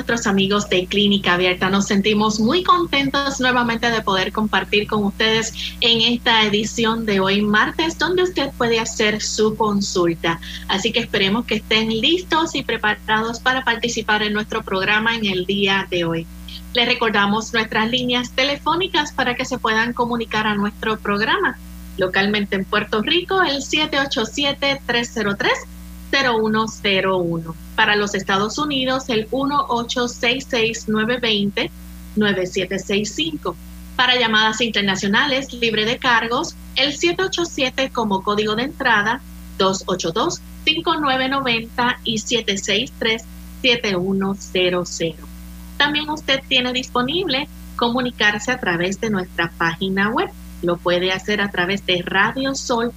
Nuestros amigos de Clínica Abierta. Nos sentimos muy contentos nuevamente de poder compartir con ustedes en esta edición de hoy martes, donde usted puede hacer su consulta. Así que esperemos que estén listos y preparados para participar en nuestro programa en el día de hoy. Les recordamos nuestras líneas telefónicas para que se puedan comunicar a nuestro programa. Localmente en Puerto Rico, el 787 303 0101. Para los Estados Unidos, el 1866-920-9765. Para llamadas internacionales libre de cargos, el 787 como código de entrada, 282-5990 y 763-7100. También usted tiene disponible comunicarse a través de nuestra página web. Lo puede hacer a través de radiosol.org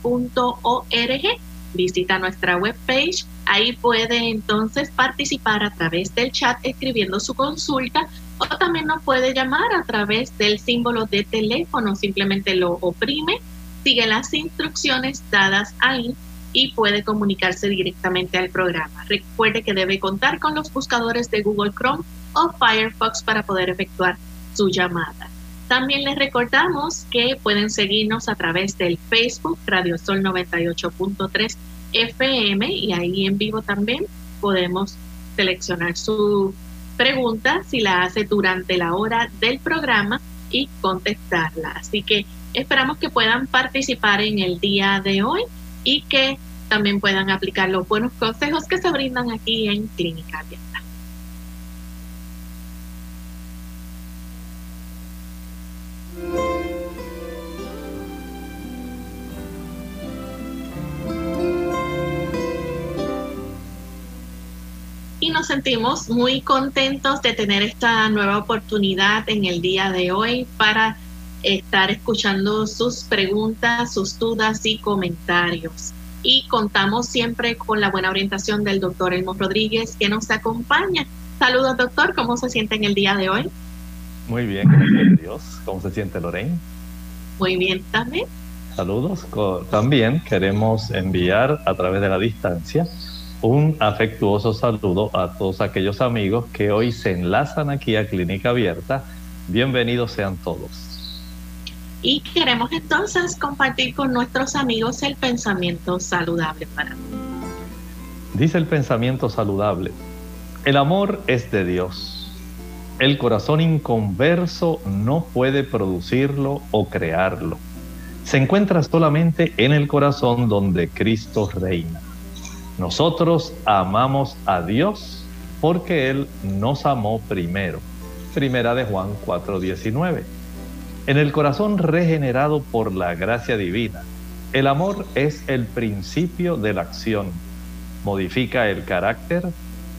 visita nuestra webpage. Ahí puede entonces participar a través del chat escribiendo su consulta o también nos puede llamar a través del símbolo de teléfono. Simplemente lo oprime, sigue las instrucciones dadas ahí y puede comunicarse directamente al programa. Recuerde que debe contar con los buscadores de Google Chrome o Firefox para poder efectuar su llamada. También les recordamos que pueden seguirnos a través del Facebook Radio Sol 98.3 FM y ahí en vivo también podemos seleccionar su pregunta si la hace durante la hora del programa y contestarla. Así que esperamos que puedan participar en el día de hoy y que también puedan aplicar los buenos consejos que se brindan aquí en Clínica. Y nos sentimos muy contentos de tener esta nueva oportunidad en el día de hoy para estar escuchando sus preguntas, sus dudas y comentarios. Y contamos siempre con la buena orientación del doctor Elmo Rodríguez que nos acompaña. Saludos doctor, ¿cómo se siente en el día de hoy? Muy bien, gracias a Dios. ¿Cómo se siente Lorraine? Muy bien también. Saludos. También queremos enviar a través de la distancia un afectuoso saludo a todos aquellos amigos que hoy se enlazan aquí a Clínica Abierta. Bienvenidos sean todos. Y queremos entonces compartir con nuestros amigos el pensamiento saludable para mí. Dice el pensamiento saludable, el amor es de Dios. El corazón inconverso no puede producirlo o crearlo. Se encuentra solamente en el corazón donde Cristo reina. Nosotros amamos a Dios porque Él nos amó primero. Primera de Juan 4:19. En el corazón regenerado por la gracia divina, el amor es el principio de la acción. Modifica el carácter,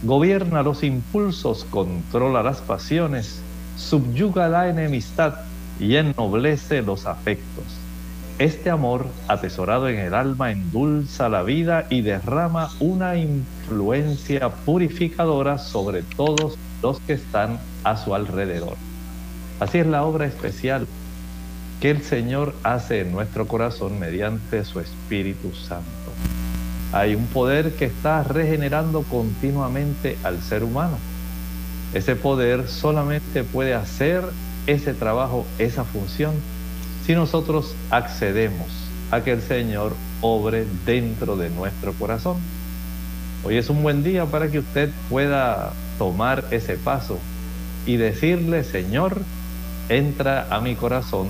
gobierna los impulsos, controla las pasiones, subyuga la enemistad y ennoblece los afectos este amor, atesorado en el alma, endulza la vida y derrama una influencia purificadora sobre todos los que están a su alrededor. Así es la obra especial que el Señor hace en nuestro corazón mediante su Espíritu Santo. hay un poder que está regenerando continuamente al ser humano. Ese poder solamente puede hacer ese trabajo, esa función, si nosotros accedemos a que el Señor obre dentro de nuestro corazón. Hoy es un buen día para que usted pueda tomar ese paso y decirle, Señor, entra a mi corazón,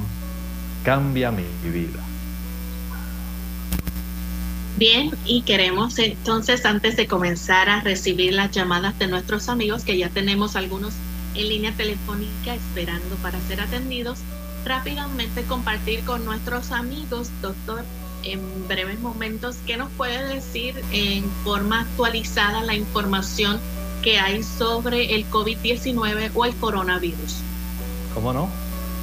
cambia mi vida. Bien, y queremos entonces, antes de comenzar a recibir las llamadas de nuestros amigos, que ya tenemos algunos en línea telefónica esperando para ser atendidos, rápidamente compartir con nuestros amigos, doctor, en breves momentos, qué nos puede decir en forma actualizada la información que hay sobre el COVID-19 o el coronavirus. ¿Cómo no?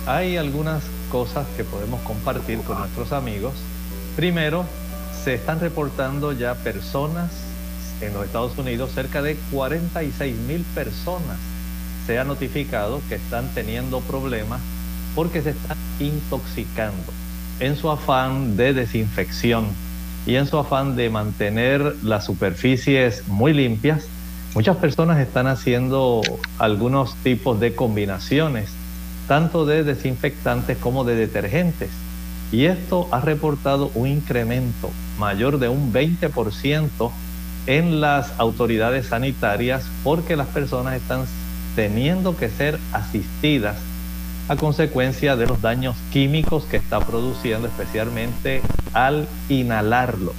Hay algunas cosas que podemos compartir con nuestros amigos. Primero, se están reportando ya personas en los Estados Unidos, cerca de 46 mil personas se ha notificado que están teniendo problemas porque se están intoxicando en su afán de desinfección y en su afán de mantener las superficies muy limpias. Muchas personas están haciendo algunos tipos de combinaciones, tanto de desinfectantes como de detergentes y esto ha reportado un incremento mayor de un 20% en las autoridades sanitarias porque las personas están teniendo que ser asistidas a consecuencia de los daños químicos que está produciendo, especialmente al inhalarlos.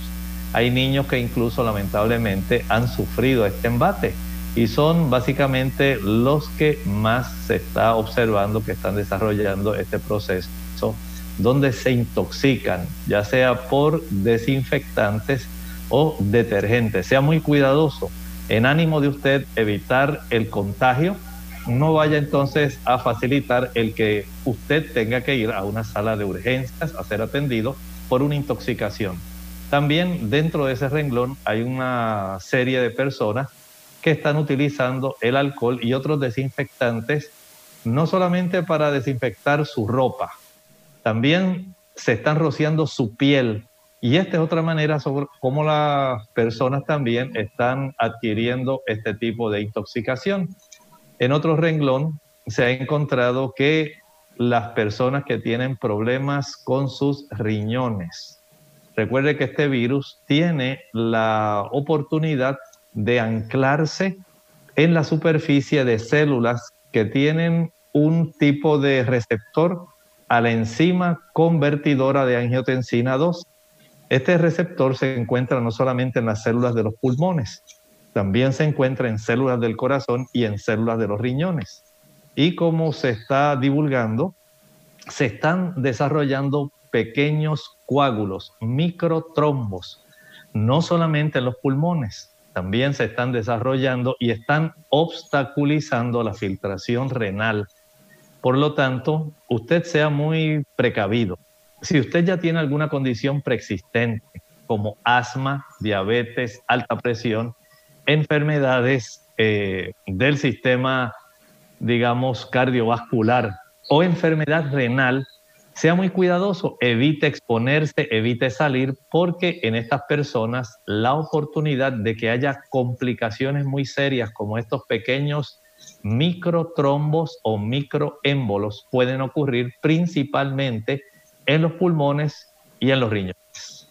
Hay niños que incluso lamentablemente han sufrido este embate y son básicamente los que más se está observando que están desarrollando este proceso donde se intoxican, ya sea por desinfectantes o detergentes. Sea muy cuidadoso en ánimo de usted evitar el contagio. No vaya entonces a facilitar el que usted tenga que ir a una sala de urgencias a ser atendido por una intoxicación. También dentro de ese renglón hay una serie de personas que están utilizando el alcohol y otros desinfectantes no solamente para desinfectar su ropa, también se están rociando su piel. Y esta es otra manera sobre cómo las personas también están adquiriendo este tipo de intoxicación. En otro renglón se ha encontrado que las personas que tienen problemas con sus riñones. Recuerde que este virus tiene la oportunidad de anclarse en la superficie de células que tienen un tipo de receptor a la enzima convertidora de angiotensina 2. Este receptor se encuentra no solamente en las células de los pulmones, también se encuentra en células del corazón y en células de los riñones. Y como se está divulgando, se están desarrollando pequeños coágulos, microtrombos, no solamente en los pulmones, también se están desarrollando y están obstaculizando la filtración renal por lo tanto, usted sea muy precavido. Si usted ya tiene alguna condición preexistente, como asma, diabetes, alta presión, enfermedades eh, del sistema, digamos, cardiovascular o enfermedad renal, sea muy cuidadoso, evite exponerse, evite salir, porque en estas personas la oportunidad de que haya complicaciones muy serias como estos pequeños microtrombos o microémbolos pueden ocurrir principalmente en los pulmones y en los riñones.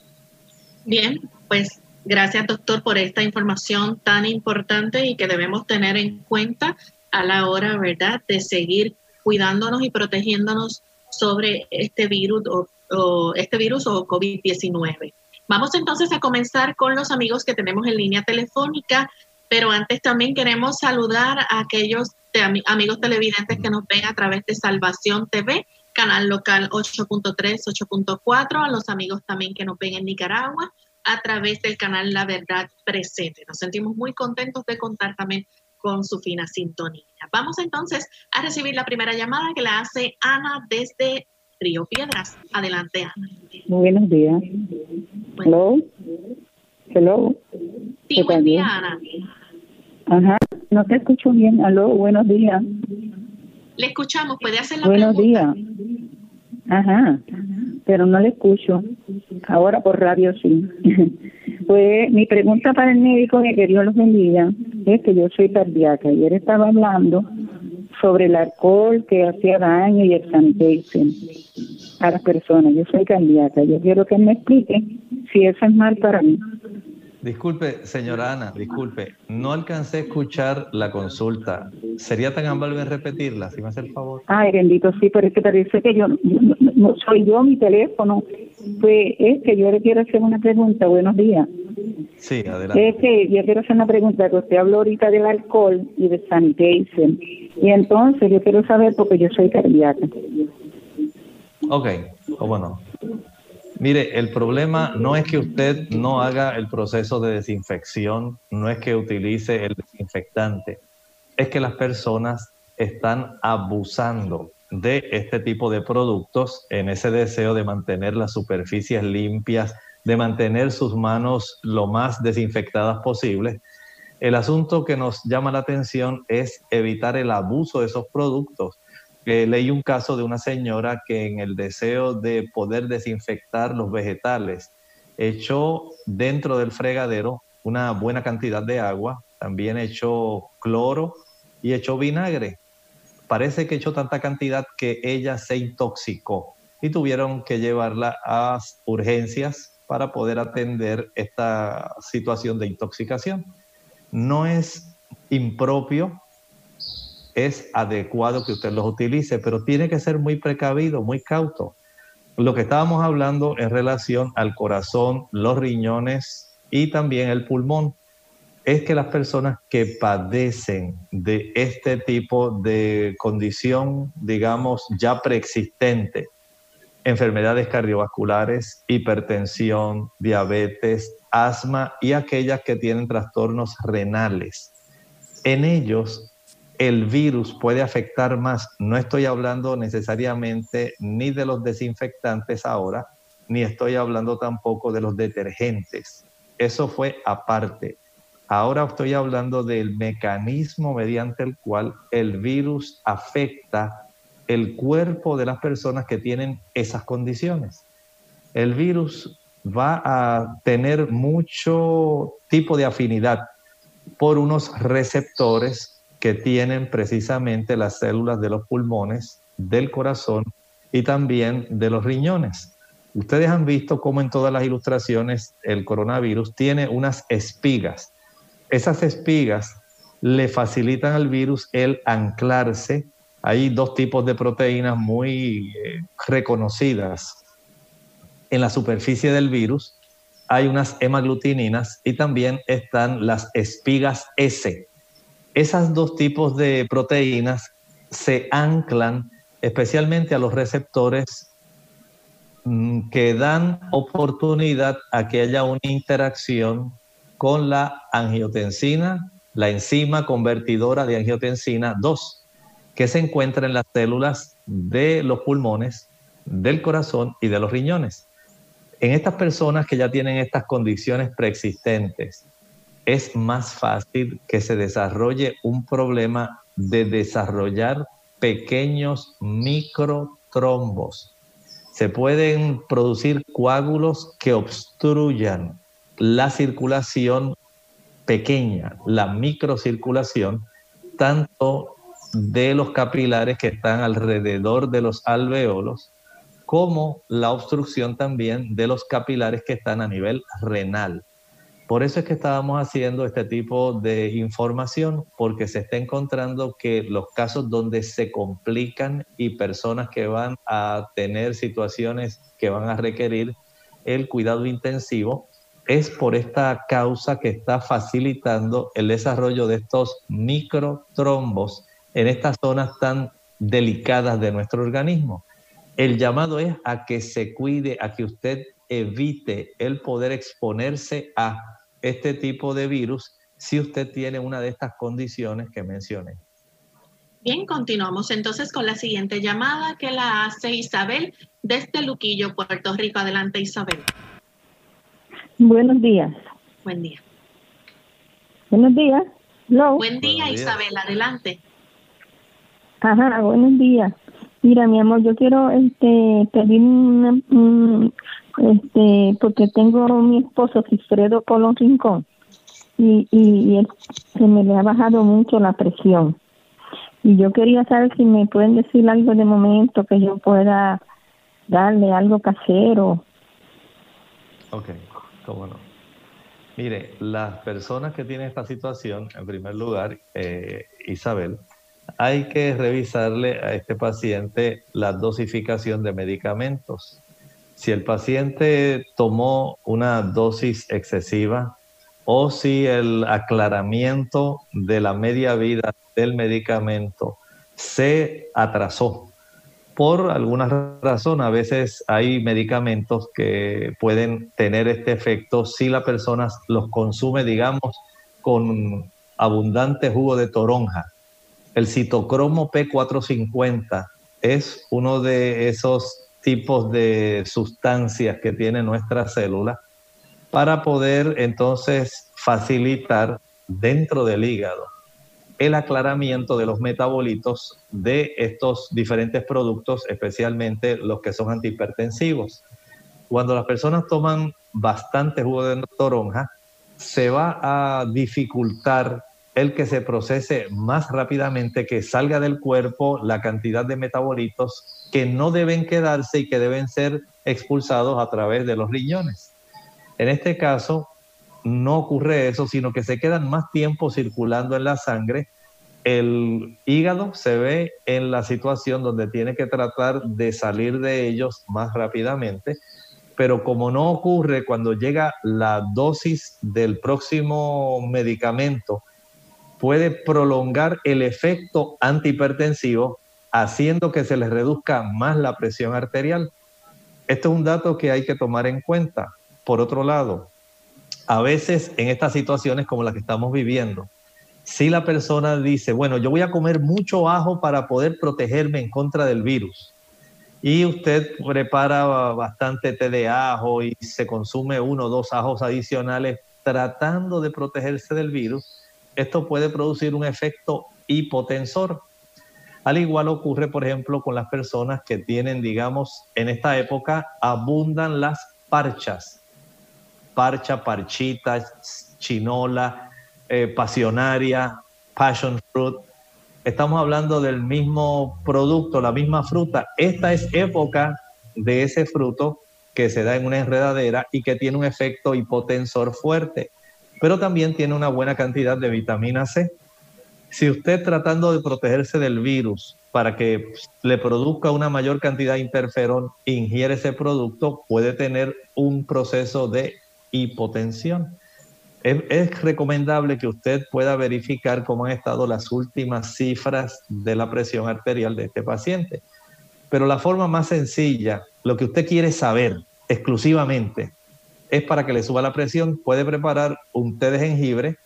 Bien, pues gracias doctor por esta información tan importante y que debemos tener en cuenta a la hora, ¿verdad?, de seguir cuidándonos y protegiéndonos sobre este virus o, este virus o COVID-19. Vamos entonces a comenzar con los amigos que tenemos en línea telefónica pero antes también queremos saludar a aquellos amigos televidentes que nos ven a través de Salvación TV, canal local 8.3, 8.4, a los amigos también que nos ven en Nicaragua a través del canal La Verdad Presente. Nos sentimos muy contentos de contar también con su fina sintonía. Vamos entonces a recibir la primera llamada que la hace Ana desde Río Piedras. Adelante, Ana. Muy buenos días. Hello. Hello. Sí, buen día, Ana. Ajá, no te escucho bien. Aló, buenos días. Le escuchamos, puede hacer la buenos pregunta. días. Ajá, pero no le escucho. Ahora por radio sí. Pues mi pregunta para el médico que Dios los bendiga es que yo soy cardíaca él estaba hablando sobre el alcohol que hacía daño y el sanitation a las personas. Yo soy cardíaca. Yo quiero que él me explique si eso es mal para mí. Disculpe, señora Ana, disculpe, no alcancé a escuchar la consulta. ¿Sería tan amable repetirla, si me hace el favor? Ay, bendito, sí, pero es que parece que yo, no, soy yo mi teléfono. Pues es que yo le quiero hacer una pregunta. Buenos días. Sí, adelante. Es que yo quiero hacer una pregunta, que usted habló ahorita del alcohol y de sanitation. Y entonces yo quiero saber, porque yo soy cardíaca. Ok, o bueno. Mire, el problema no es que usted no haga el proceso de desinfección, no es que utilice el desinfectante, es que las personas están abusando de este tipo de productos en ese deseo de mantener las superficies limpias, de mantener sus manos lo más desinfectadas posible. El asunto que nos llama la atención es evitar el abuso de esos productos leí un caso de una señora que en el deseo de poder desinfectar los vegetales echó dentro del fregadero una buena cantidad de agua, también echó cloro y echó vinagre. Parece que echó tanta cantidad que ella se intoxicó y tuvieron que llevarla a urgencias para poder atender esta situación de intoxicación. No es impropio es adecuado que usted los utilice, pero tiene que ser muy precavido, muy cauto. Lo que estábamos hablando en relación al corazón, los riñones y también el pulmón, es que las personas que padecen de este tipo de condición, digamos, ya preexistente, enfermedades cardiovasculares, hipertensión, diabetes, asma y aquellas que tienen trastornos renales. En ellos el virus puede afectar más. No estoy hablando necesariamente ni de los desinfectantes ahora, ni estoy hablando tampoco de los detergentes. Eso fue aparte. Ahora estoy hablando del mecanismo mediante el cual el virus afecta el cuerpo de las personas que tienen esas condiciones. El virus va a tener mucho tipo de afinidad por unos receptores que tienen precisamente las células de los pulmones, del corazón y también de los riñones. Ustedes han visto cómo en todas las ilustraciones el coronavirus tiene unas espigas. Esas espigas le facilitan al virus el anclarse. Hay dos tipos de proteínas muy eh, reconocidas en la superficie del virus. Hay unas hemaglutininas y también están las espigas S esas dos tipos de proteínas se anclan especialmente a los receptores mm, que dan oportunidad a que haya una interacción con la angiotensina, la enzima convertidora de angiotensina 2, que se encuentra en las células de los pulmones, del corazón y de los riñones. En estas personas que ya tienen estas condiciones preexistentes, es más fácil que se desarrolle un problema de desarrollar pequeños microtrombos. Se pueden producir coágulos que obstruyan la circulación pequeña, la microcirculación, tanto de los capilares que están alrededor de los alveolos, como la obstrucción también de los capilares que están a nivel renal. Por eso es que estábamos haciendo este tipo de información, porque se está encontrando que los casos donde se complican y personas que van a tener situaciones que van a requerir el cuidado intensivo, es por esta causa que está facilitando el desarrollo de estos microtrombos en estas zonas tan delicadas de nuestro organismo. El llamado es a que se cuide, a que usted evite el poder exponerse a este tipo de virus si usted tiene una de estas condiciones que mencioné. Bien, continuamos entonces con la siguiente llamada que la hace Isabel desde Luquillo, Puerto Rico. Adelante, Isabel. Buenos días. Buen día. Buenos días. Buen día, Isabel. Adelante. Ajá, buenos días. Mira, mi amor, yo quiero este, pedir Este, porque tengo mi esposo Cifredo Colón Rincón y, y, se me le ha bajado mucho la presión. Y yo quería saber si me pueden decir algo de momento que yo pueda darle algo casero. Ok, Mire, las personas que tienen esta situación, en primer lugar, eh, Isabel, hay que revisarle a este paciente la dosificación de medicamentos. Si el paciente tomó una dosis excesiva o si el aclaramiento de la media vida del medicamento se atrasó por alguna razón. A veces hay medicamentos que pueden tener este efecto si la persona los consume, digamos, con abundante jugo de toronja. El citocromo P450 es uno de esos tipos de sustancias que tiene nuestra célula para poder entonces facilitar dentro del hígado el aclaramiento de los metabolitos de estos diferentes productos, especialmente los que son antihipertensivos. Cuando las personas toman bastante jugo de toronja, se va a dificultar el que se procese más rápidamente, que salga del cuerpo la cantidad de metabolitos que no deben quedarse y que deben ser expulsados a través de los riñones. En este caso, no ocurre eso, sino que se quedan más tiempo circulando en la sangre. El hígado se ve en la situación donde tiene que tratar de salir de ellos más rápidamente, pero como no ocurre cuando llega la dosis del próximo medicamento, puede prolongar el efecto antihipertensivo, haciendo que se les reduzca más la presión arterial. Esto es un dato que hay que tomar en cuenta. Por otro lado, a veces en estas situaciones como las que estamos viviendo, si la persona dice, bueno, yo voy a comer mucho ajo para poder protegerme en contra del virus, y usted prepara bastante té de ajo y se consume uno o dos ajos adicionales tratando de protegerse del virus, esto puede producir un efecto hipotensor. Al igual ocurre, por ejemplo, con las personas que tienen, digamos, en esta época abundan las parchas parcha, parchita, chinola, eh, pasionaria, passion fruit. Estamos hablando del mismo producto, la misma fruta. Esta es época de ese fruto que se da en una enredadera y que tiene un efecto hipotensor fuerte, pero también tiene una buena cantidad de vitamina C. Si usted tratando de protegerse del virus para que le produzca una mayor cantidad de interferón, ingiere ese producto, puede tener un proceso de hipotensión. Es, recomendable que usted pueda verificar cómo han estado las últimas cifras de la presión arterial de este paciente. Pero la forma más sencilla, lo que usted quiere saber exclusivamente, es para que le suba la presión, puede preparar un té de jengibre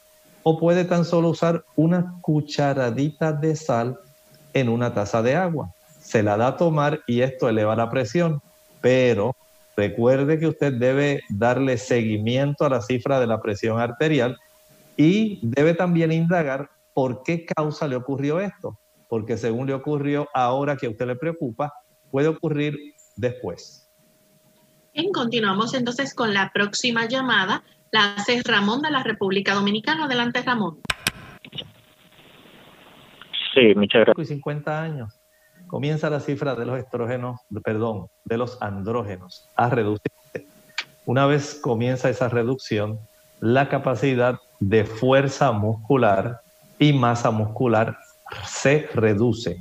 o puede tan solo usar una cucharadita de sal en una taza de agua. Se la da a tomar y esto eleva la presión, pero Recuerde que usted debe darle seguimiento a la cifra de la presión arterial y debe también indagar por qué causa le ocurrió esto. Porque según le ocurrió ahora que a usted le preocupa, puede ocurrir después. Bien, continuamos entonces con la próxima llamada. La hace Ramón de la República Dominicana. Adelante, Ramón. Sí, muchas gracias. 50 años comienza la cifra de los estrógenos, perdón, de los andrógenos a reducirse. Una vez comienza esa reducción, la capacidad de fuerza muscular y masa muscular se reduce.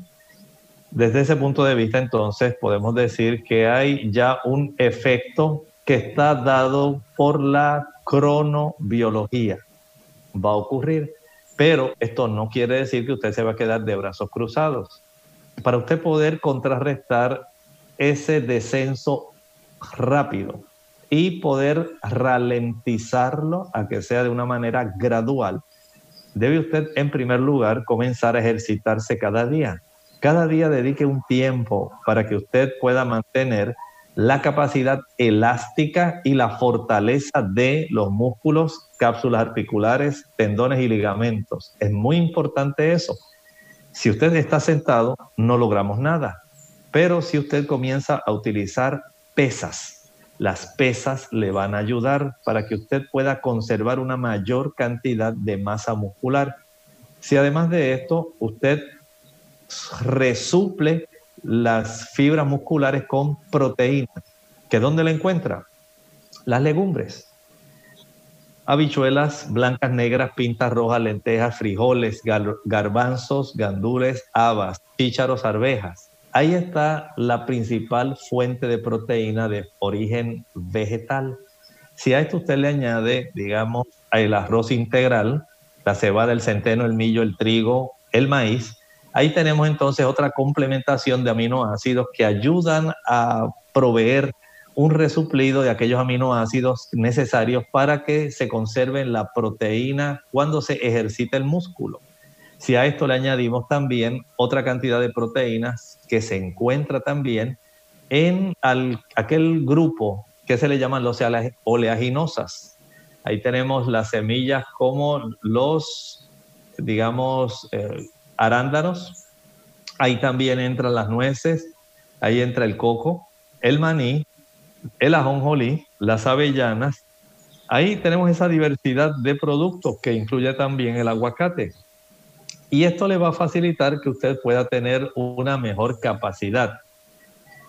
Desde ese punto de vista, entonces, podemos decir que hay ya un efecto que está dado por la cronobiología. Va a ocurrir, pero esto no quiere decir que usted se va a quedar de brazos cruzados para usted poder contrarrestar ese descenso rápido y poder ralentizarlo a que sea de una manera gradual, debe usted en primer lugar comenzar a ejercitarse cada día. Cada día dedique un tiempo para que usted pueda mantener la capacidad elástica y la fortaleza de los músculos, cápsulas articulares, tendones y ligamentos. Es muy importante eso si usted está sentado, no logramos nada. Pero si usted comienza a utilizar pesas, Las pesas le van a ayudar para que usted pueda conservar una mayor cantidad de masa muscular. Si además de esto usted resuple las fibras musculares con proteínas, ¿que dónde la encuentra? Las legumbres. Habichuelas blancas, negras, pintas rojas, lentejas, frijoles, garbanzos, gandules, habas, chícharos, arvejas. Ahí está la principal fuente de proteína de origen vegetal. Si a esto usted le añade, digamos, el arroz integral, la cebada, el centeno, el millo, el trigo, el maíz, ahí tenemos entonces otra complementación de aminoácidos que ayudan a proveer un resuplido de aquellos aminoácidos necesarios para que se conserve la proteína cuando se ejercita el músculo. Si a esto le añadimos también otra cantidad de proteínas que se encuentra también en aquel grupo que se le llaman los oleaginosas. Ahí tenemos las semillas como los, digamos, eh, arándanos. Ahí también entran las nueces, ahí entra el coco, el maní, el ajonjolí, las avellanas. Ahí tenemos esa diversidad de productos que incluye también el aguacate. Y esto le va a facilitar que usted pueda tener una mejor capacidad.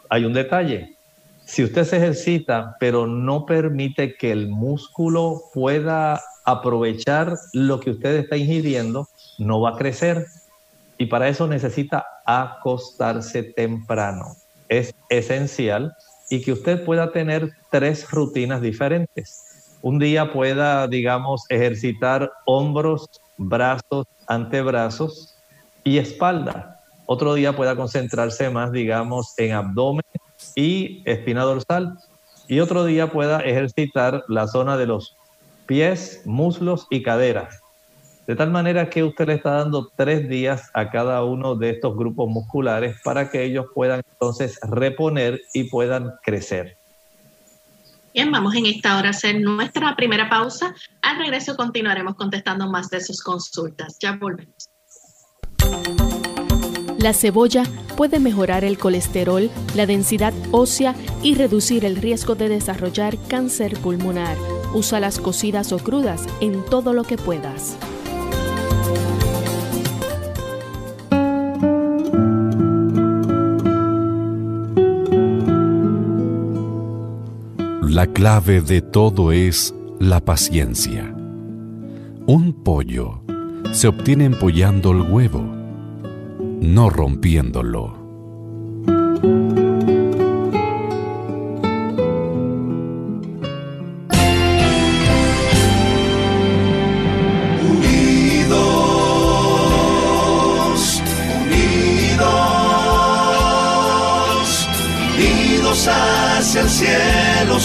Hay un detalle. Si usted se ejercita, pero no permite que el músculo pueda aprovechar lo que usted está ingiriendo, no va a crecer. Y para eso necesita acostarse temprano. Es esencial y que usted pueda tener tres rutinas diferentes. Un día pueda, digamos, ejercitar hombros, brazos, antebrazos y espalda. Otro día pueda concentrarse más, digamos, en abdomen y espina dorsal. Y otro día pueda ejercitar la zona de los pies, muslos y caderas. De tal manera que usted le está dando tres días a cada uno de estos grupos musculares para que ellos puedan entonces reponer y puedan crecer. Bien, vamos en esta hora a hacer nuestra primera pausa. Al regreso continuaremos contestando más de sus consultas. Ya volvemos. La cebolla puede mejorar el colesterol, la densidad ósea y reducir el riesgo de desarrollar cáncer pulmonar. Usa las cocidas o crudas en todo lo que puedas. La clave de todo es la paciencia. Un pollo se obtiene empollando el huevo, no rompiéndolo.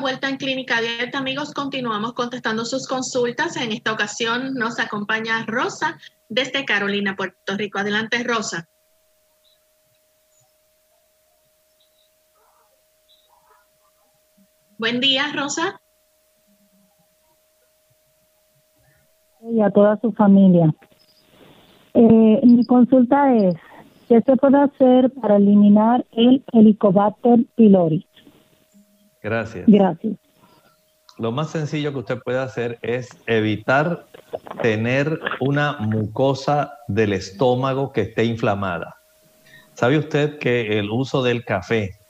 Vuelta en Clínica Abierta, amigos. Continuamos contestando sus consultas. En esta ocasión nos acompaña Rosa desde Carolina, Puerto Rico. Adelante, Rosa. Buen día, Rosa. Y a toda su familia. Eh, mi consulta es, ¿qué se puede hacer para eliminar el Helicobacter pylori? Gracias. Gracias. Lo más sencillo que usted puede hacer es evitar tener una mucosa del estómago que esté inflamada. ¿Sabe usted que el uso del café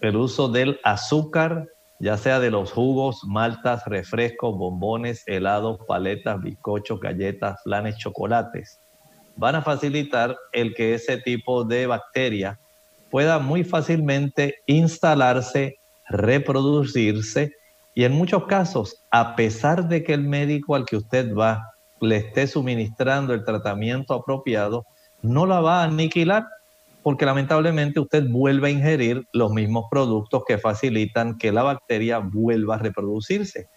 el uso del azúcar, ya sea de los jugos, maltas, refrescos, bombones, helados, paletas, bizcochos, galletas, flanes, chocolates, van a facilitar el que ese tipo de bacteria pueda muy fácilmente instalarse, reproducirse y en muchos casos, a pesar de que el médico al que usted va le esté suministrando el tratamiento apropiado, no la va a aniquilar porque lamentablemente usted vuelve a ingerir los mismos productos que facilitan que la bacteria vuelva a reproducirse.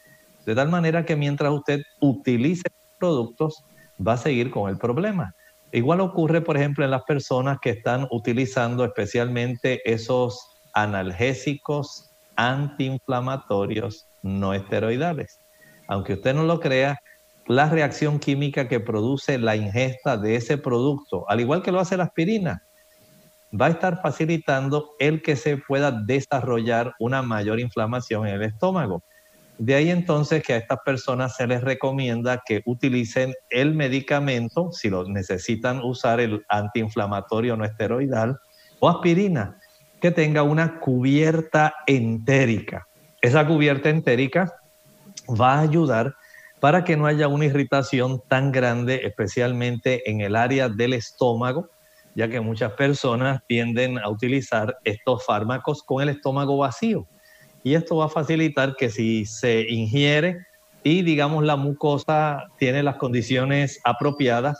De tal manera que mientras usted utilice productos, va a seguir con el problema. Igual ocurre, por ejemplo, en las personas que están utilizando especialmente esos analgésicos antiinflamatorios no esteroidales. Aunque usted no lo crea, la reacción química que produce la ingesta de ese producto, al igual que lo hace la aspirina, va a estar facilitando el que se pueda desarrollar una mayor inflamación en el estómago. De ahí entonces que a estas personas se les recomienda que utilicen el medicamento, si lo necesitan usar el antiinflamatorio no esteroidal, o aspirina, que tenga una cubierta entérica. Esa cubierta entérica va a ayudar para que no haya una irritación tan grande, especialmente en el área del estómago, ya que muchas personas tienden a utilizar estos fármacos con el estómago vacío. Y esto va a facilitar que si se ingiere y digamos la mucosa tiene las condiciones apropiadas,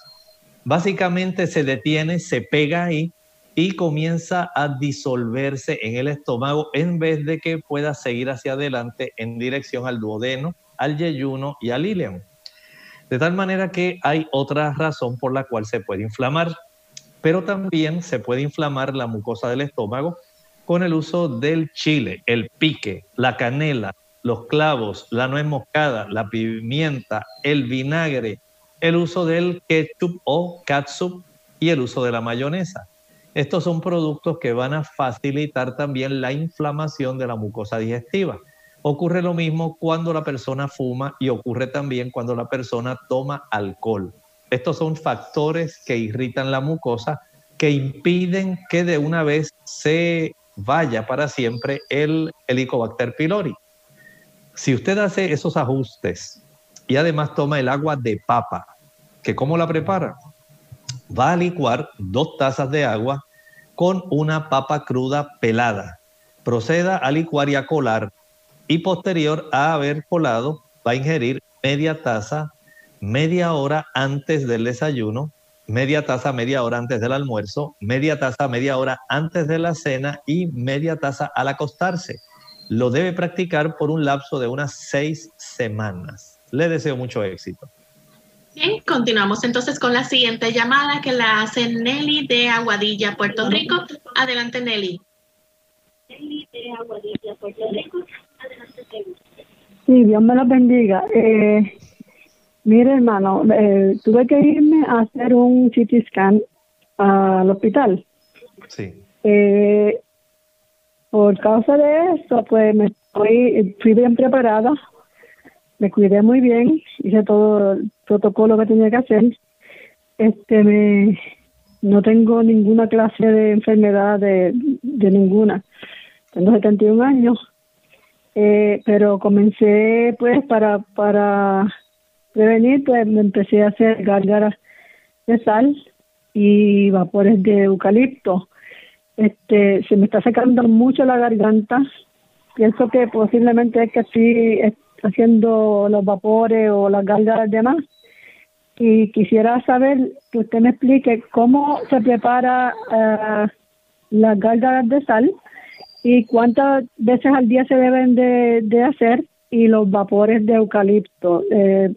básicamente se detiene, se pega ahí y comienza a disolverse en el estómago en vez de que pueda seguir hacia adelante en dirección al duodeno, al yeyuno y al ileum. De tal manera que hay otra razón por la cual se puede inflamar pero también se puede inflamar la mucosa del estómago con el uso del chile, el pique, la canela, los clavos, la nuez moscada, la pimienta, el vinagre, el uso del ketchup o catsup y el uso de la mayonesa. Estos son productos que van a facilitar también la inflamación de la mucosa digestiva. Ocurre lo mismo cuando la persona fuma y ocurre también cuando la persona toma alcohol. Estos son factores que irritan la mucosa, que impiden que de una vez se vaya para siempre el Helicobacter pylori. Si usted hace esos ajustes y además toma el agua de papa, que cómo la prepara, va a licuar dos tazas de agua con una papa cruda pelada. Proceda a licuar y a colar y posterior a haber colado va a ingerir media taza media hora antes del desayuno, media taza media hora antes del almuerzo, media taza media hora antes de la cena y media taza al acostarse. Lo debe practicar por un lapso de unas seis semanas. Le deseo mucho éxito. Bien, continuamos entonces con la siguiente llamada que la hace Nelly de Aguadilla, Puerto Rico. Adelante, Nelly. Nelly de Aguadilla, Puerto Rico. Adelante, Nelly. Sí, Dios me la bendiga. Eh, Mire, hermano, eh, tuve que irme a hacer un CT scan al hospital. Sí. Eh, por causa de eso, pues me fui, fui bien preparada, me cuidé muy bien, hice todo el protocolo que tenía que hacer. Este, me, no tengo ninguna clase de enfermedad de, ninguna. Tengo 71 años, eh, pero comencé pues para para prevenir, pues me empecé a hacer gárgaras de sal y vapores de eucalipto. Este, se me está secando mucho la garganta. Pienso que posiblemente es que estoy haciendo los vapores o las gárgaras de más. Y quisiera saber que usted me explique cómo se prepara uh, las gárgaras de sal y cuántas veces al día se deben de, de hacer y los vapores de eucalipto. Eh,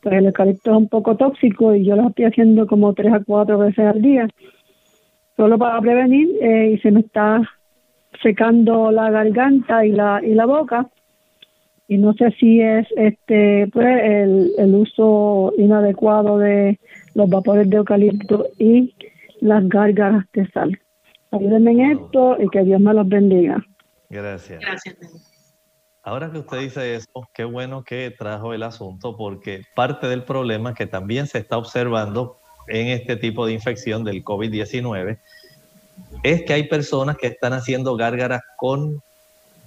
pues el eucalipto es un poco tóxico y yo lo estoy haciendo como tres a cuatro veces al día, solo para prevenir eh, y se me está secando la garganta y la y la boca y no sé si es este pues el, el uso inadecuado de los vapores de eucalipto y las gárgaras de sal. Ayúdenme en esto y que Dios me los bendiga. Gracias. Gracias. Ahora que usted dice eso, qué bueno que trajo el asunto porque parte del problema que también se está observando en este tipo de infección del COVID-19 es que hay personas que están haciendo gárgaras con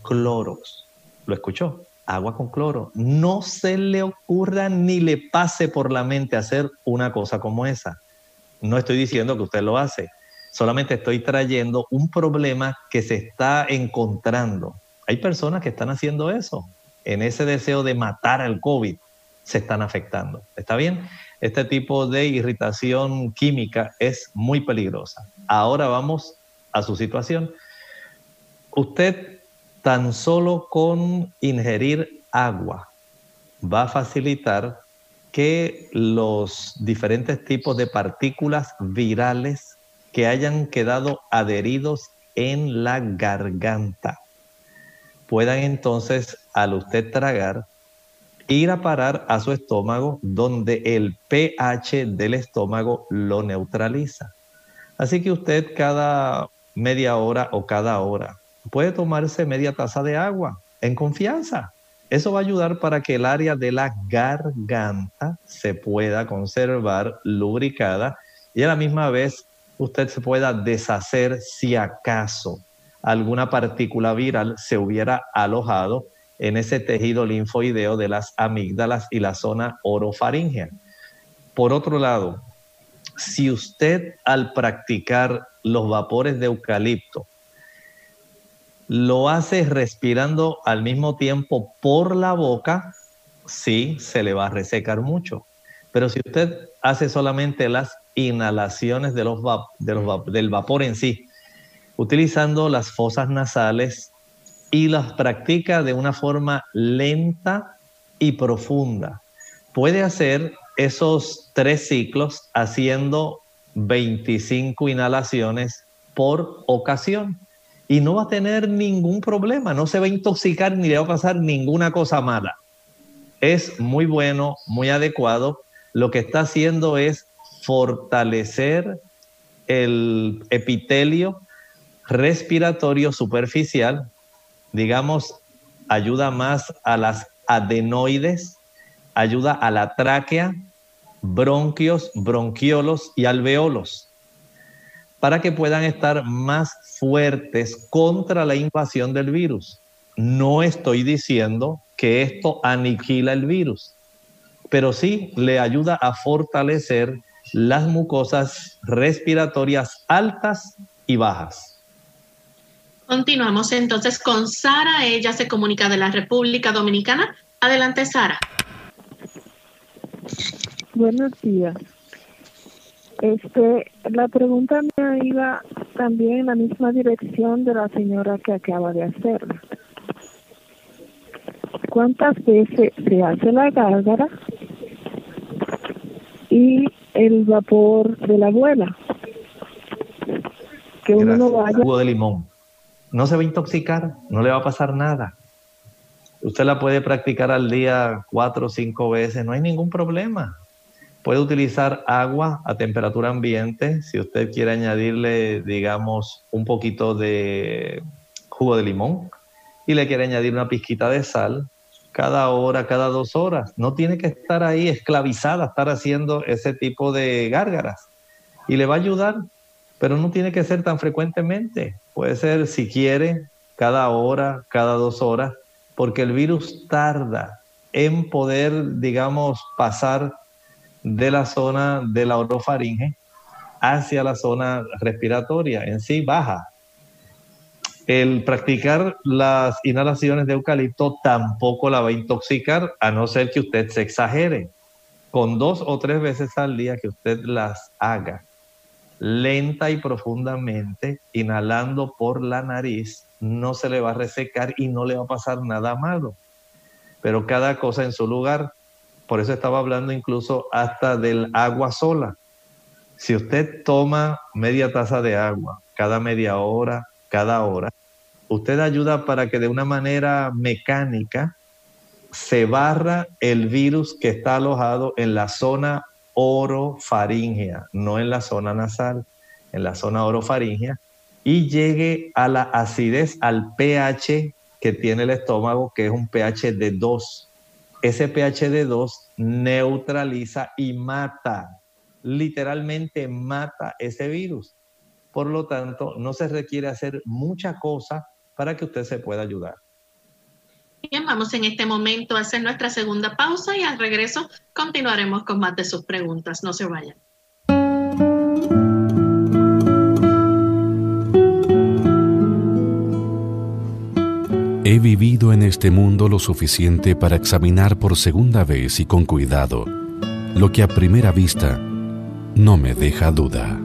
cloros. ¿Lo escuchó? Agua con cloro. No se le ocurra ni le pase por la mente hacer una cosa como esa. No estoy diciendo que usted lo hace, solamente estoy trayendo un problema que se está encontrando. Hay personas que están haciendo eso, en ese deseo de matar al COVID, se están afectando. ¿Está bien? Este tipo de irritación química es muy peligrosa. Ahora vamos a su situación. Usted tan solo con ingerir agua va a facilitar que los diferentes tipos de partículas virales que hayan quedado adheridos en la garganta puedan entonces, al usted tragar, ir a parar a su estómago donde el pH del estómago lo neutraliza. Así que usted cada media hora o cada hora puede tomarse media taza de agua en confianza. Eso va a ayudar para que el área de la garganta se pueda conservar lubricada y a la misma vez usted se pueda deshacer si acaso alguna partícula viral se hubiera alojado en ese tejido linfoideo de las amígdalas y la zona orofaringea. Por otro lado, si usted al practicar los vapores de eucalipto lo hace respirando al mismo tiempo por la boca, sí, se le va a resecar mucho. Pero si usted hace solamente las inhalaciones de los del vapor en sí, utilizando las fosas nasales y las practica de una forma lenta y profunda. Puede hacer esos tres ciclos haciendo 25 inhalaciones por ocasión y no va a tener ningún problema, no se va a intoxicar ni le va a pasar ninguna cosa mala. Es muy bueno, muy adecuado. Lo que está haciendo es fortalecer el epitelio respiratorio superficial, digamos, ayuda más a las adenoides, ayuda a la tráquea, bronquios, bronquiolos y alveolos, para que puedan estar más fuertes contra la invasión del virus. No estoy diciendo que esto aniquila el virus, pero sí le ayuda a fortalecer las mucosas respiratorias altas y bajas. Continuamos entonces con Sara. Ella se comunica de la República Dominicana. Adelante, Sara. Buenos días. Este, la pregunta me iba también en la misma dirección de la señora que acaba de hacerla. ¿Cuántas veces se hace la gárgara y el vapor de la abuela? Que uno no vaya. Jugo de limón no se va a intoxicar, no le va a pasar nada. Usted la puede practicar al día cuatro o cinco veces, no hay ningún problema. Puede utilizar agua a temperatura ambiente si usted quiere añadirle, digamos, un poquito de jugo de limón y le quiere añadir una pizquita de sal cada hora, cada dos horas. No tiene que estar ahí esclavizada, estar haciendo ese tipo de gárgaras. Y le va a ayudar, pero no tiene que ser tan frecuentemente. Puede ser, si quiere, cada hora, cada dos horas, porque el virus tarda en poder, digamos, pasar de la zona de la orofaringe hacia la zona respiratoria. En sí baja. El practicar las inhalaciones de eucalipto tampoco la va a intoxicar, a no ser que usted se exagere. Con dos o tres veces al día que usted las haga lenta y profundamente, inhalando por la nariz, no se le va a resecar y no le va a pasar nada malo. Pero cada cosa en su lugar. Por eso estaba hablando incluso hasta del agua sola. Si usted toma media taza de agua cada media hora, cada hora, usted ayuda para que de una manera mecánica se barra el virus que está alojado en la zona orofaringea, no en la zona nasal, en la zona orofaringea, y llegue a la acidez, al pH que tiene el estómago, que es un pH de 2. Ese pH de 2 neutraliza y mata, literalmente mata ese virus. Por lo tanto, no se requiere hacer mucha cosa para que usted se pueda ayudar. Bien, vamos en este momento a hacer nuestra segunda pausa y al regreso continuaremos con más de sus preguntas. No se vayan. He vivido en este mundo lo suficiente para examinar por segunda vez y con cuidado lo que a primera vista no me deja duda.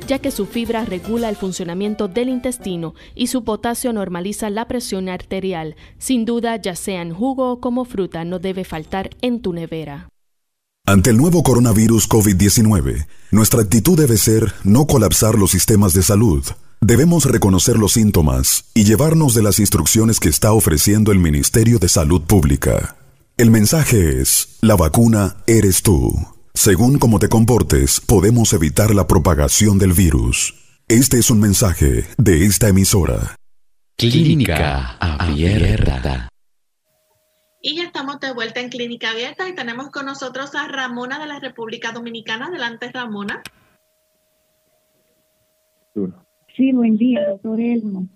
ya que su fibra regula el funcionamiento del intestino y su potasio normaliza la presión arterial. Sin duda, ya sea en jugo o como fruta, no debe faltar en tu nevera. Ante el nuevo coronavirus COVID-19, nuestra actitud debe ser no colapsar los sistemas de salud. Debemos reconocer los síntomas y llevarnos de las instrucciones que está ofreciendo el Ministerio de Salud Pública. El mensaje es, la vacuna eres tú. Según cómo te comportes, podemos evitar la propagación del virus. Este es un mensaje de esta emisora. Clínica Abierta. Y ya estamos de vuelta en Clínica Abierta y tenemos con nosotros a Ramona de la República Dominicana. Adelante, Ramona. Sí, buen día, doctor Elmo.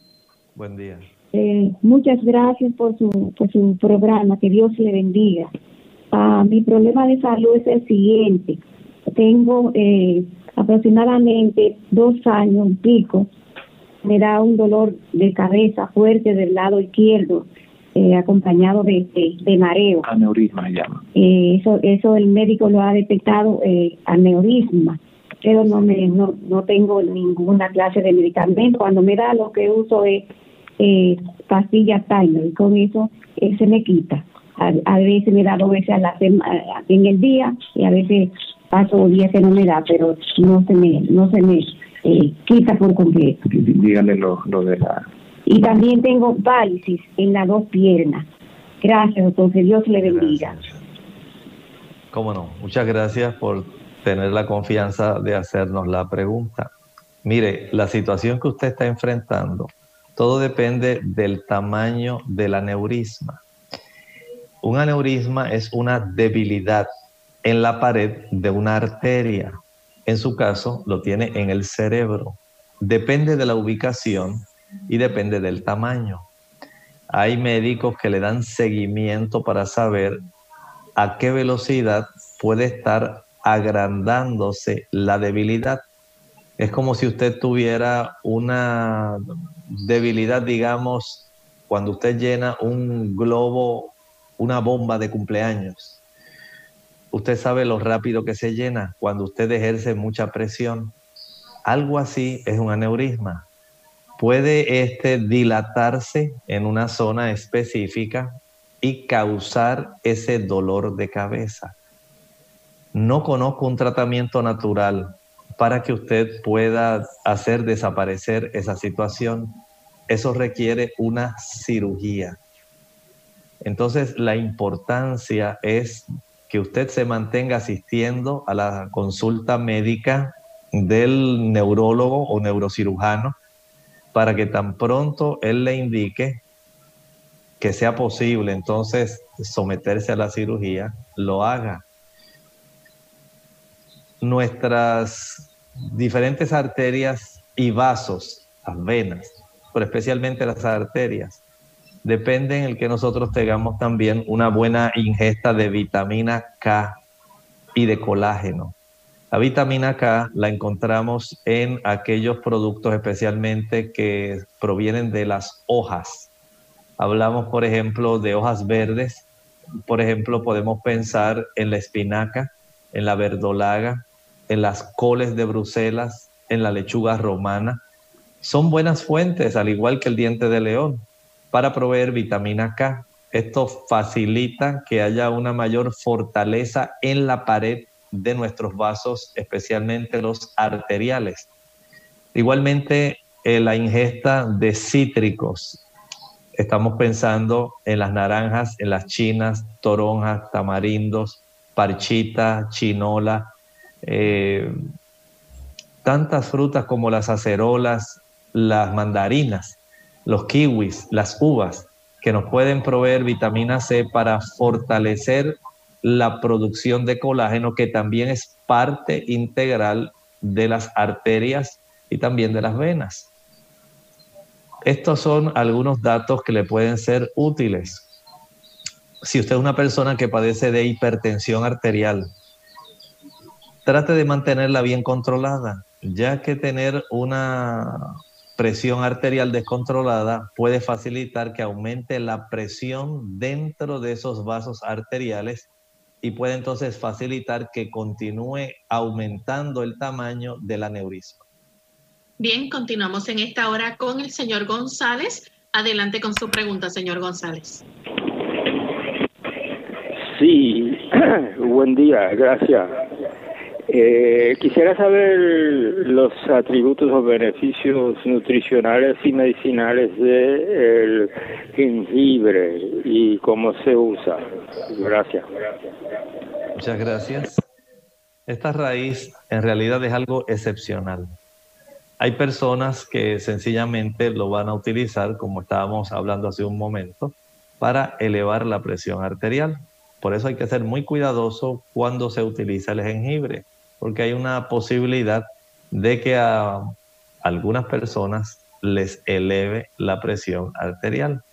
Buen día. Eh, muchas gracias por su, por su programa, que Dios le bendiga. Ah, mi problema de salud es el siguiente. Tengo eh, aproximadamente dos años pico. Me da un dolor de cabeza fuerte del lado izquierdo, eh, acompañado de, de, mareo. Aneurisma se llama. Eh, eso, eso el médico lo ha detectado eh, aneurisma, pero no, me, no, no tengo ninguna clase de medicamento. Cuando me da lo que uso es eh, pastillas Tylenol y con eso se me quita. A, a, veces me da dos veces a la semana, en el día y a veces paso días que no me da, pero no se me, no se me eh, quita por completo. Dígale lo, lo de la... Y también tengo válisis en las dos piernas. Gracias, doctor, que Dios le bendiga. Gracias. Cómo no, muchas gracias por tener la confianza de hacernos la pregunta. Mire, la situación que usted está enfrentando, todo depende del tamaño del aneurisma. Un aneurisma es una debilidad en la pared de una arteria. En su caso, lo tiene en el cerebro. Depende de la ubicación y depende del tamaño. Hay médicos que le dan seguimiento para saber a qué velocidad puede estar agrandándose la debilidad. Es como si usted tuviera una debilidad, digamos, cuando usted llena un globo, una bomba de cumpleaños. Usted sabe lo rápido que se llena cuando usted ejerce mucha presión. Algo así es un aneurisma. Puede este dilatarse en una zona específica y causar ese dolor de cabeza. No conozco un tratamiento natural para que usted pueda hacer desaparecer esa situación. Eso requiere una cirugía. Entonces, la importancia es que usted se mantenga asistiendo a la consulta médica del neurólogo o neurocirujano para que tan pronto él le indique que sea posible entonces someterse a la cirugía, lo haga. Nuestras diferentes arterias y vasos, las venas, pero especialmente las arterias, dependen el que nosotros tengamos también una buena ingesta de vitamina K y de colágeno. La vitamina K la encontramos en aquellos productos especialmente que provienen de las hojas. Hablamos, por ejemplo, de hojas verdes. Por ejemplo, podemos pensar en la espinaca, en la verdolaga, en las coles de Bruselas, en la lechuga romana. Son buenas fuentes, al igual que el diente de león, para proveer vitamina K. Esto facilita que haya una mayor fortaleza en la pared de nuestros vasos, especialmente los arteriales. Igualmente, eh, la ingesta de cítricos. Estamos pensando en las naranjas, en las chinas, toronjas, tamarindos, parchita, chinola, eh, tantas frutas como las acerolas, las mandarinas, los kiwis, las uvas, que nos pueden proveer vitamina C para fortalecer la producción de colágeno, que también es parte integral de las arterias y también de las venas. Estos son algunos datos que le pueden ser útiles. Si usted es una persona que padece de hipertensión arterial, trate de mantenerla bien controlada, ya que tener una presión arterial descontrolada puede facilitar que aumente la presión dentro de esos vasos arteriales y puede entonces facilitar que continúe aumentando el tamaño del aneurisma. Bien, continuamos en esta hora con el señor González. Adelante con su pregunta, señor González. Sí, buen día, gracias. Eh, quisiera saber los atributos o beneficios nutricionales y medicinales del jengibre y cómo se usa. Gracias. Muchas gracias. Esta raíz en realidad es algo excepcional. Hay personas que sencillamente lo van a utilizar, como estábamos hablando hace un momento, para elevar la presión arterial. Por eso hay que ser muy cuidadoso cuando se utiliza el jengibre porque hay una posibilidad de que a algunas personas les eleve la presión arterial.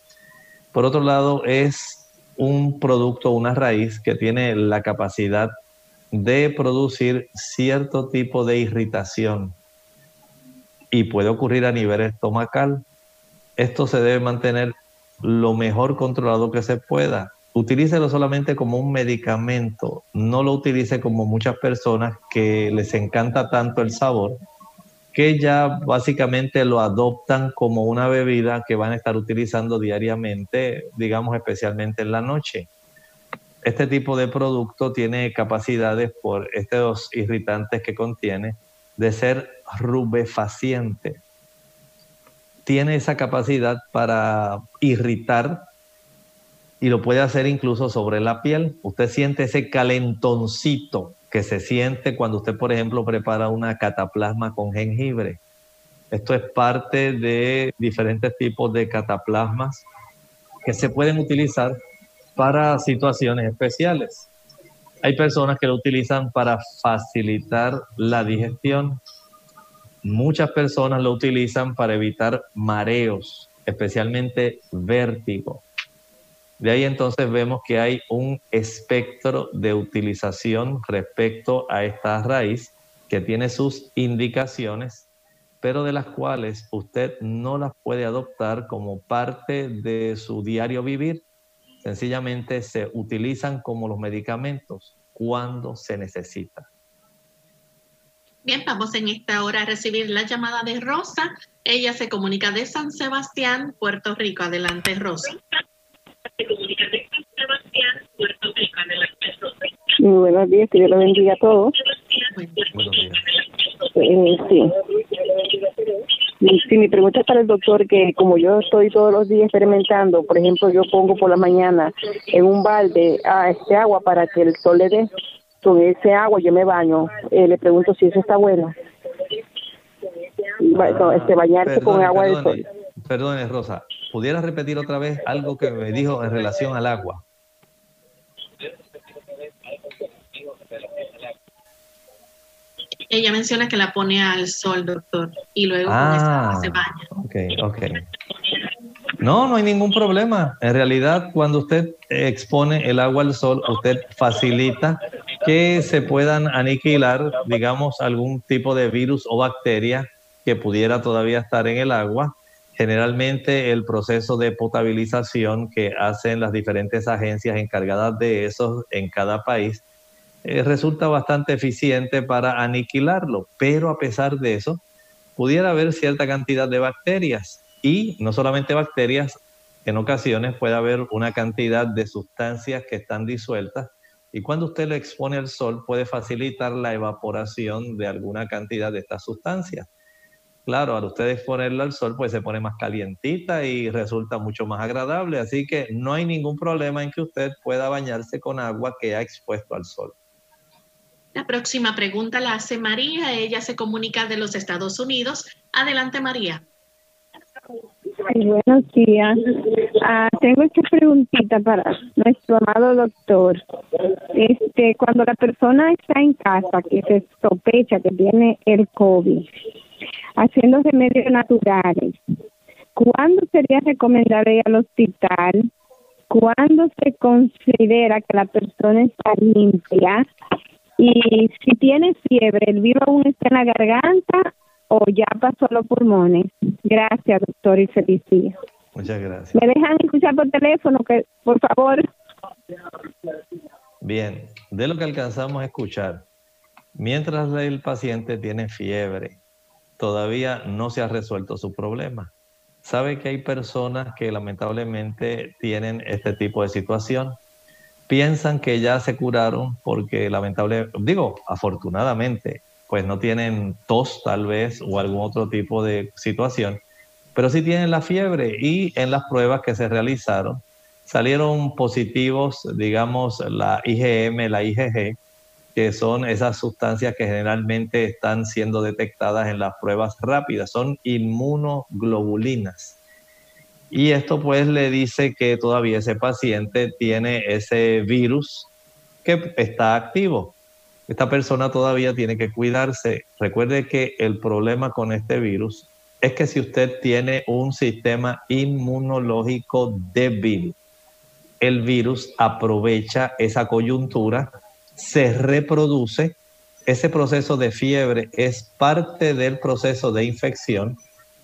Por otro lado, es un producto, una raíz que tiene la capacidad de producir cierto tipo de irritación y puede ocurrir a nivel estomacal. Esto se debe mantener lo mejor controlado que se pueda utilícelo solamente como un medicamento, no lo utilice como muchas personas que les encanta tanto el sabor, que ya básicamente lo adoptan como una bebida que van a estar utilizando diariamente, digamos especialmente en la noche. Este tipo de producto tiene capacidades por estos irritantes que contiene de ser rubefaciente. Tiene esa capacidad para irritar y lo puede hacer incluso sobre la piel. Usted siente ese calentoncito que se siente cuando usted, por ejemplo, prepara una cataplasma con jengibre. Esto es parte de diferentes tipos de cataplasmas que se pueden utilizar para situaciones especiales. Hay personas que lo utilizan para facilitar la digestión. Muchas personas lo utilizan para evitar mareos, especialmente vértigo. De ahí entonces vemos que hay un espectro de utilización respecto a esta raíz que tiene sus indicaciones, pero de las cuales usted no las puede adoptar como parte de su diario vivir. Sencillamente se utilizan como los medicamentos cuando se necesita. Bien, vamos en esta hora a recibir la llamada de Rosa. Ella se comunica de San Sebastián, Puerto Rico. Adelante, Rosa. Muy buenos días, que Dios lo bendiga a todos. Eh, sí. Sí, mi pregunta es para el doctor que como yo estoy todos los días experimentando, por ejemplo, yo pongo por la mañana en un balde a este agua para que el sol le dé, con ese agua yo me baño. Eh, le pregunto si eso está bueno. este bañarse con agua del sol. Perdone, Rosa. ¿Pudiera repetir otra vez algo que me dijo en relación al agua? Ella menciona que la pone al sol, doctor, y luego ah, se baña. Ok, ok. No, no hay ningún problema. En realidad, cuando usted expone el agua al sol, usted facilita que se puedan aniquilar, digamos, algún tipo de virus o bacteria que pudiera todavía estar en el agua. Generalmente el proceso de potabilización que hacen las diferentes agencias encargadas de eso en cada país eh, resulta bastante eficiente para aniquilarlo, pero a pesar de eso, pudiera haber cierta cantidad de bacterias. Y no solamente bacterias, en ocasiones puede haber una cantidad de sustancias que están disueltas. Y cuando usted lo expone al sol puede facilitar la evaporación de alguna cantidad de estas sustancias. Claro, al usted exponerlo al sol, pues se pone más calientita y resulta mucho más agradable. Así que no hay ningún problema en que usted pueda bañarse con agua que ha expuesto al sol. La próxima pregunta la hace María. Ella se comunica de los Estados Unidos. Adelante, María. buenos días. Ah, tengo esta preguntita para nuestro amado doctor. Este, cuando la persona está en casa, que se sospecha que tiene el COVID, haciendo remedios naturales, ¿cuándo sería recomendable ir al hospital? ¿Cuándo se considera que la persona está limpia? Y si tiene fiebre, ¿el virus aún está en la garganta o ya pasó a los pulmones? Gracias, doctor, y feliz día. Muchas gracias. ¿Me dejan escuchar por teléfono, que por favor? Bien, de lo que alcanzamos a escuchar, mientras el paciente tiene fiebre, todavía no se ha resuelto su problema. Sabe que hay personas que lamentablemente tienen este tipo de situación. Piensan que ya se curaron porque lamentablemente, digo, afortunadamente, pues no tienen tos tal vez o algún otro tipo de situación, pero sí tienen la fiebre y en las pruebas que se realizaron salieron positivos, digamos, la IgM, la IgG, que son esas sustancias que generalmente están siendo detectadas en las pruebas rápidas, son inmunoglobulinas. Y esto pues le dice que todavía ese paciente tiene ese virus que está activo. Esta persona todavía tiene que cuidarse. Recuerde que el problema con este virus es que si usted tiene un sistema inmunológico débil, el virus aprovecha esa coyuntura se reproduce, ese proceso de fiebre es parte del proceso de infección.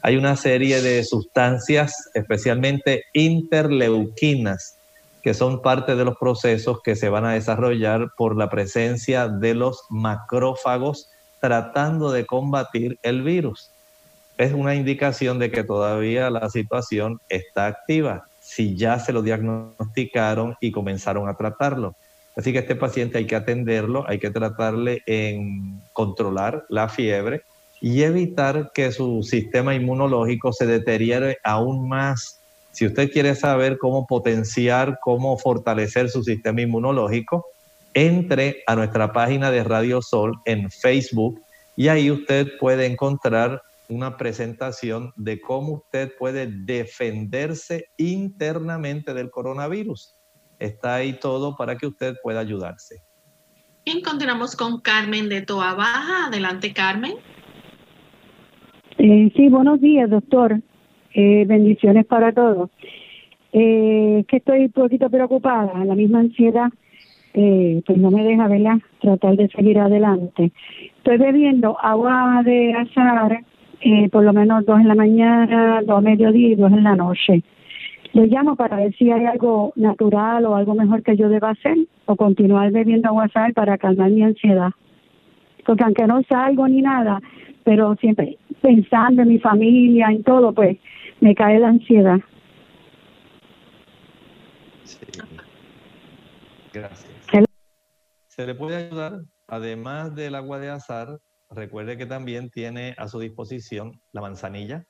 Hay una serie de sustancias, especialmente interleuquinas, que son parte de los procesos que se van a desarrollar por la presencia de los macrófagos tratando de combatir el virus. Es una indicación de que todavía la situación está activa, si ya se lo diagnosticaron y comenzaron a tratarlo. Así que este paciente hay que atenderlo, hay que tratarle en controlar la fiebre y evitar que su sistema inmunológico se deteriore aún más. Si usted quiere saber cómo potenciar, cómo fortalecer su sistema inmunológico, entre a nuestra página de Radio Sol en Facebook y ahí usted puede encontrar una presentación de cómo usted puede defenderse internamente del coronavirus está ahí todo para que usted pueda ayudarse. Y continuamos con Carmen de Toa Baja. Adelante, Carmen. Eh, sí, buenos días, doctor. Eh, bendiciones para todos. Eh, que estoy un poquito preocupada, la misma ansiedad, eh, pues no me deja, ¿verdad? Tratar de seguir adelante. Estoy bebiendo agua de azar, eh, por lo menos dos en la mañana, dos a mediodía y dos en la noche. Le llamo para ver si hay algo natural o algo mejor que yo deba hacer o continuar bebiendo agua sal para calmar mi ansiedad. Porque aunque no salgo ni nada, pero siempre pensando en mi familia, en todo, pues me cae la ansiedad. Sí. Gracias. Se le puede ayudar, además del agua de azar, recuerde que también tiene a su disposición la manzanilla,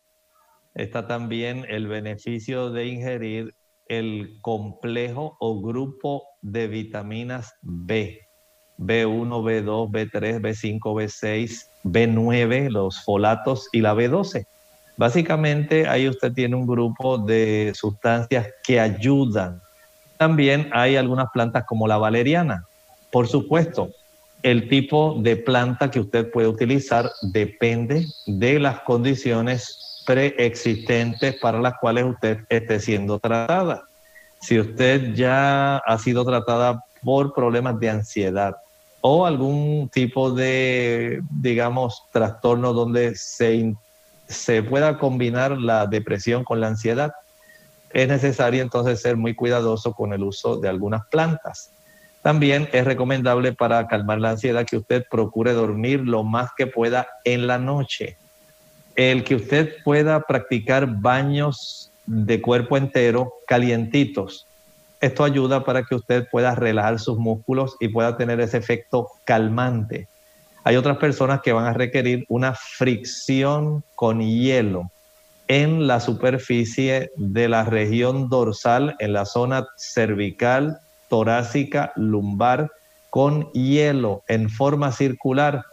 está también el beneficio de ingerir el complejo o grupo de vitaminas B, B1, B2, B3, B5, B6, B9, los folatos y la B12. Básicamente ahí usted tiene un grupo de sustancias que ayudan. También hay algunas plantas como la valeriana. Por supuesto, el tipo de planta que usted puede utilizar depende de las condiciones preexistentes para las cuales usted esté siendo tratada. Si usted ya ha sido tratada por problemas de ansiedad o algún tipo de, digamos, trastorno donde se, se pueda combinar la depresión con la ansiedad, es necesario entonces ser muy cuidadoso con el uso de algunas plantas. También es recomendable para calmar la ansiedad que usted procure dormir lo más que pueda en la noche el que usted pueda practicar baños de cuerpo entero calientitos esto ayuda para que usted pueda relajar sus músculos y pueda tener ese efecto calmante. Hay otras personas que van a requerir una fricción con hielo en la superficie de la región dorsal, en la zona cervical, torácica, lumbar, con hielo en forma circular.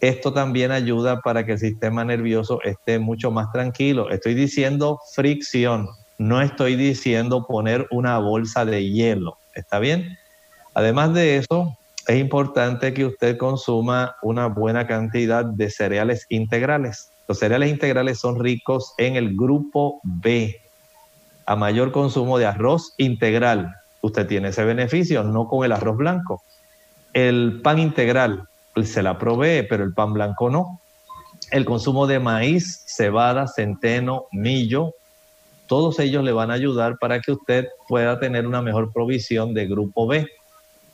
Esto también ayuda para que el sistema nervioso esté mucho más tranquilo. Estoy diciendo fricción, no estoy diciendo poner una bolsa de hielo. ¿Está bien? Además de eso, es importante que usted consuma una buena cantidad de cereales integrales. Los cereales integrales son ricos en el grupo B. A mayor consumo de arroz integral, usted tiene ese beneficio, no con el arroz blanco. El pan integral se la provee, pero el pan blanco no. El consumo de maíz, cebada, centeno, millo, todos ellos le van a ayudar para que usted pueda tener una mejor provisión de grupo B.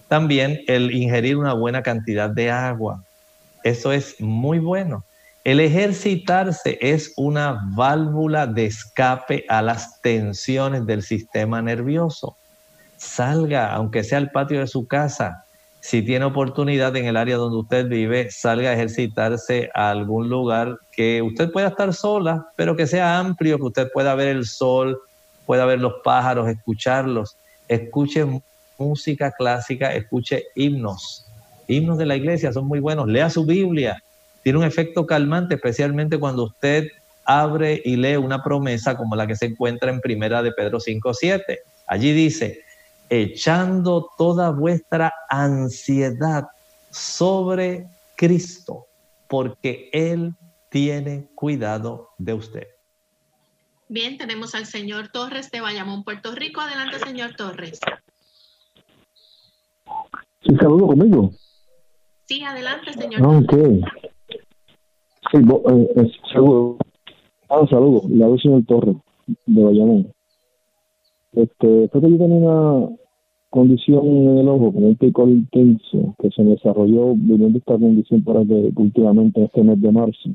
También el ingerir una buena cantidad de agua. Eso es muy bueno. El ejercitarse es una válvula de escape a las tensiones del sistema nervioso. Salga, aunque sea al patio de su casa. Si tiene oportunidad en el área donde usted vive, salga a ejercitarse a algún lugar que usted pueda estar sola, pero que sea amplio, que usted pueda ver el sol, pueda ver los pájaros, escucharlos. Escuche música clásica, escuche himnos. Himnos de la iglesia son muy buenos. Lea su Biblia. Tiene un efecto calmante, especialmente cuando usted abre y lee una promesa como la que se encuentra en Primera de Pedro 5.7. Allí dice, echando toda vuestra ansiedad sobre Cristo, porque Él tiene cuidado de usted. Bien, tenemos al señor Torres de Bayamón, Puerto Rico. Adelante, señor Torres. Sí, saludo conmigo. Sí, adelante, señor. Ah, ok. Sí, eh, eh, saludo. Ah, saludo. La voz señor Torres de Bayamón. Este, fue que yo tenía una condición en el ojo, como un pico intenso, que se desarrolló viviendo esta condición para que últimamente este mes de marzo.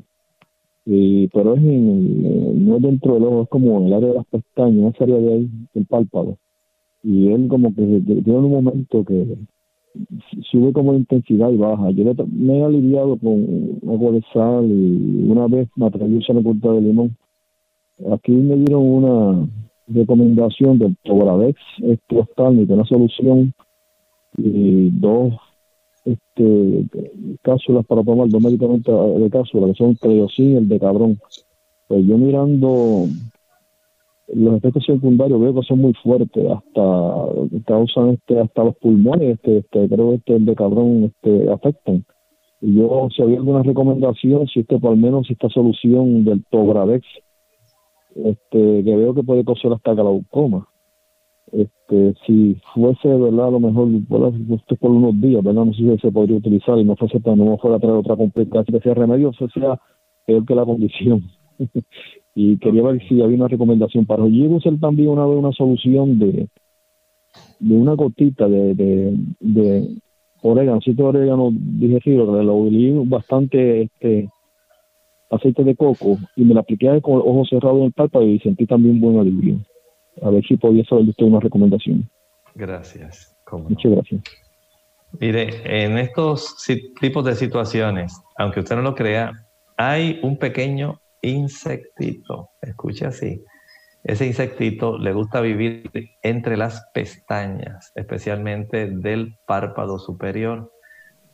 Y, pero es en, no es dentro del ojo, es como en el área de las pestañas, esa área de ahí, el párpado. Y él como que tiene un momento que sube como intensidad y baja. Yo me he aliviado con agua de sal y una vez me atreví a usar la de limón. Aquí me dieron una recomendación del Tobradex este una solución y dos este cápsulas para tomar dos medicamentos de cápsula que son creosín y el de cabrón pues yo mirando los efectos secundarios veo que son muy fuertes, hasta causan este, hasta los pulmones, este, este, creo que este, el de cabrón este, afectan. Y yo, si había alguna recomendación, si este, por lo menos esta solución del Togradex, este, que veo que puede causar hasta glaucoma. Este, si fuese, ¿verdad? A lo mejor, por unos días, ¿verdad? No sé si se podría utilizar y no fuese, no fuera a traer otra complicación, que sea remedio, o sea peor que la condición. y quería ver si había una recomendación para yo usar también una vez una solución de de una gotita de, de, de orégano, si de orégano dije sí, lo olí bastante este aceite de coco y me la apliqué con ojos cerrados en el párpado y sentí también buen alivio. A ver si podía saber de usted una recomendación. Gracias. Muchas gracias. Mire, en estos tipos de situaciones, aunque usted no lo crea, hay un pequeño insectito, escuche así, ese insectito le gusta vivir entre las pestañas, especialmente del párpado superior.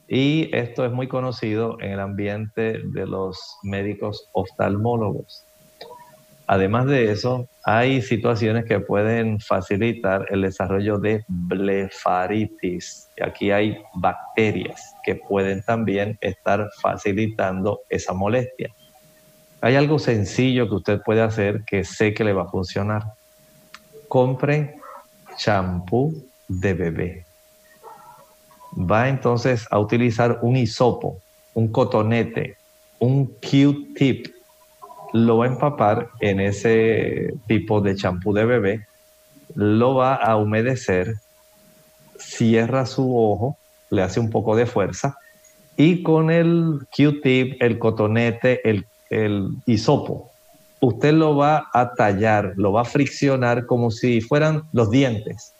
Y esto es muy conocido en el ambiente de los médicos oftalmólogos. Además de eso, hay situaciones que pueden facilitar el desarrollo de blefaritis. Aquí hay bacterias que pueden también estar facilitando esa molestia. Hay algo sencillo que usted puede hacer que sé que le va a funcionar. Compre champú de bebé. Va entonces a utilizar un hisopo, un cotonete, un Q-tip. Lo va a empapar en ese tipo de champú de bebé. Lo va a humedecer. Cierra su ojo, le hace un poco de fuerza y con el Q-tip, el cotonete, el el hisopo, usted lo va a tallar, lo va a friccionar como si fueran los dientes.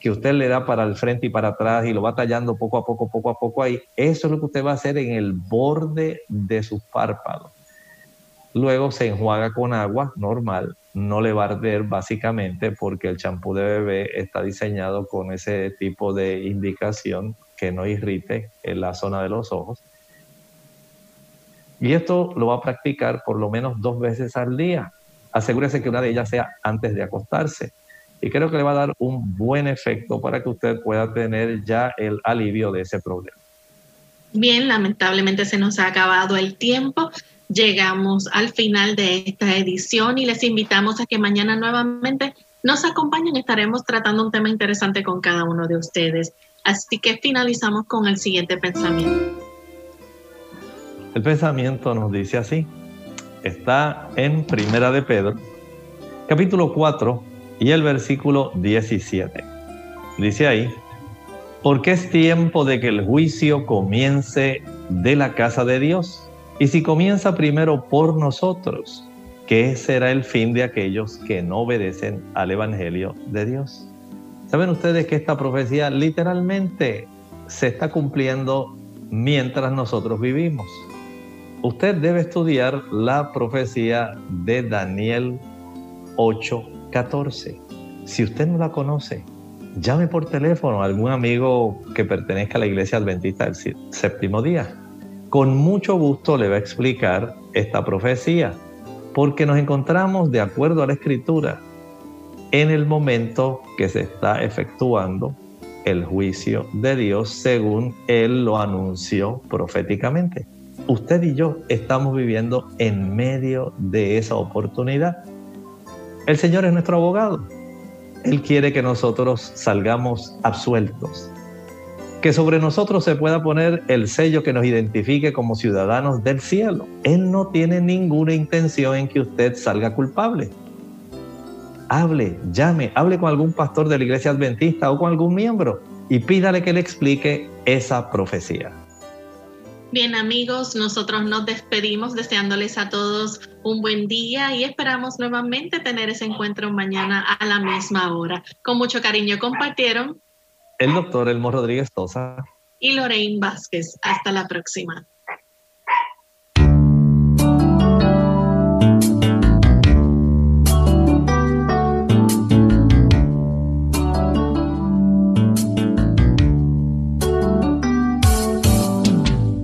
Que usted le da para el frente y para atrás y lo va tallando poco a poco, poco a poco ahí, eso es lo que usted va a hacer en el borde de sus párpados. Luego se enjuaga con agua normal, no le va a arder básicamente porque el champú de bebé está diseñado con ese tipo de indicación que no irrite en la zona de los ojos. Y esto lo va a practicar por lo menos dos veces al día. Asegúrese que una de ellas sea antes de acostarse. Y creo que le va a dar un buen efecto para que usted pueda tener ya el alivio de ese problema. Bien, lamentablemente se nos ha acabado el tiempo. Llegamos al final de esta edición y les invitamos a que mañana nuevamente nos acompañen. Estaremos tratando un tema interesante con cada uno de ustedes. Así que finalizamos con el siguiente pensamiento. El pensamiento nos dice así. Está en Primera de Pedro, capítulo 4 y el versículo 17. Dice ahí, porque es tiempo de que el juicio comience de la casa de Dios. Y si comienza primero por nosotros, ¿qué será el fin de aquellos que no obedecen al Evangelio de Dios? ¿Saben ustedes que esta profecía literalmente se está cumpliendo mientras nosotros vivimos? Usted debe estudiar la profecía de Daniel 8:14. Si usted no la conoce, llame por teléfono a algún amigo que pertenezca a la iglesia adventista del séptimo día. Con mucho gusto le va a explicar esta profecía, porque nos encontramos de acuerdo a la escritura en el momento que se está efectuando el juicio de Dios según Él lo anunció proféticamente usted y yo estamos viviendo en medio de esa oportunidad. El Señor es nuestro abogado. Él quiere que nosotros salgamos absueltos. Que sobre nosotros se pueda poner el sello que nos identifique como ciudadanos del cielo. Él no tiene ninguna intención en que usted salga culpable. Hable, llame, hable con algún pastor de la iglesia adventista o con algún miembro y pídale que le explique esa profecía. Bien amigos, nosotros nos despedimos deseándoles a todos un buen día y esperamos nuevamente tener ese encuentro mañana a la misma hora. Con mucho cariño compartieron el doctor Elmo Rodríguez Tosa y Lorraine Vázquez. Hasta la próxima.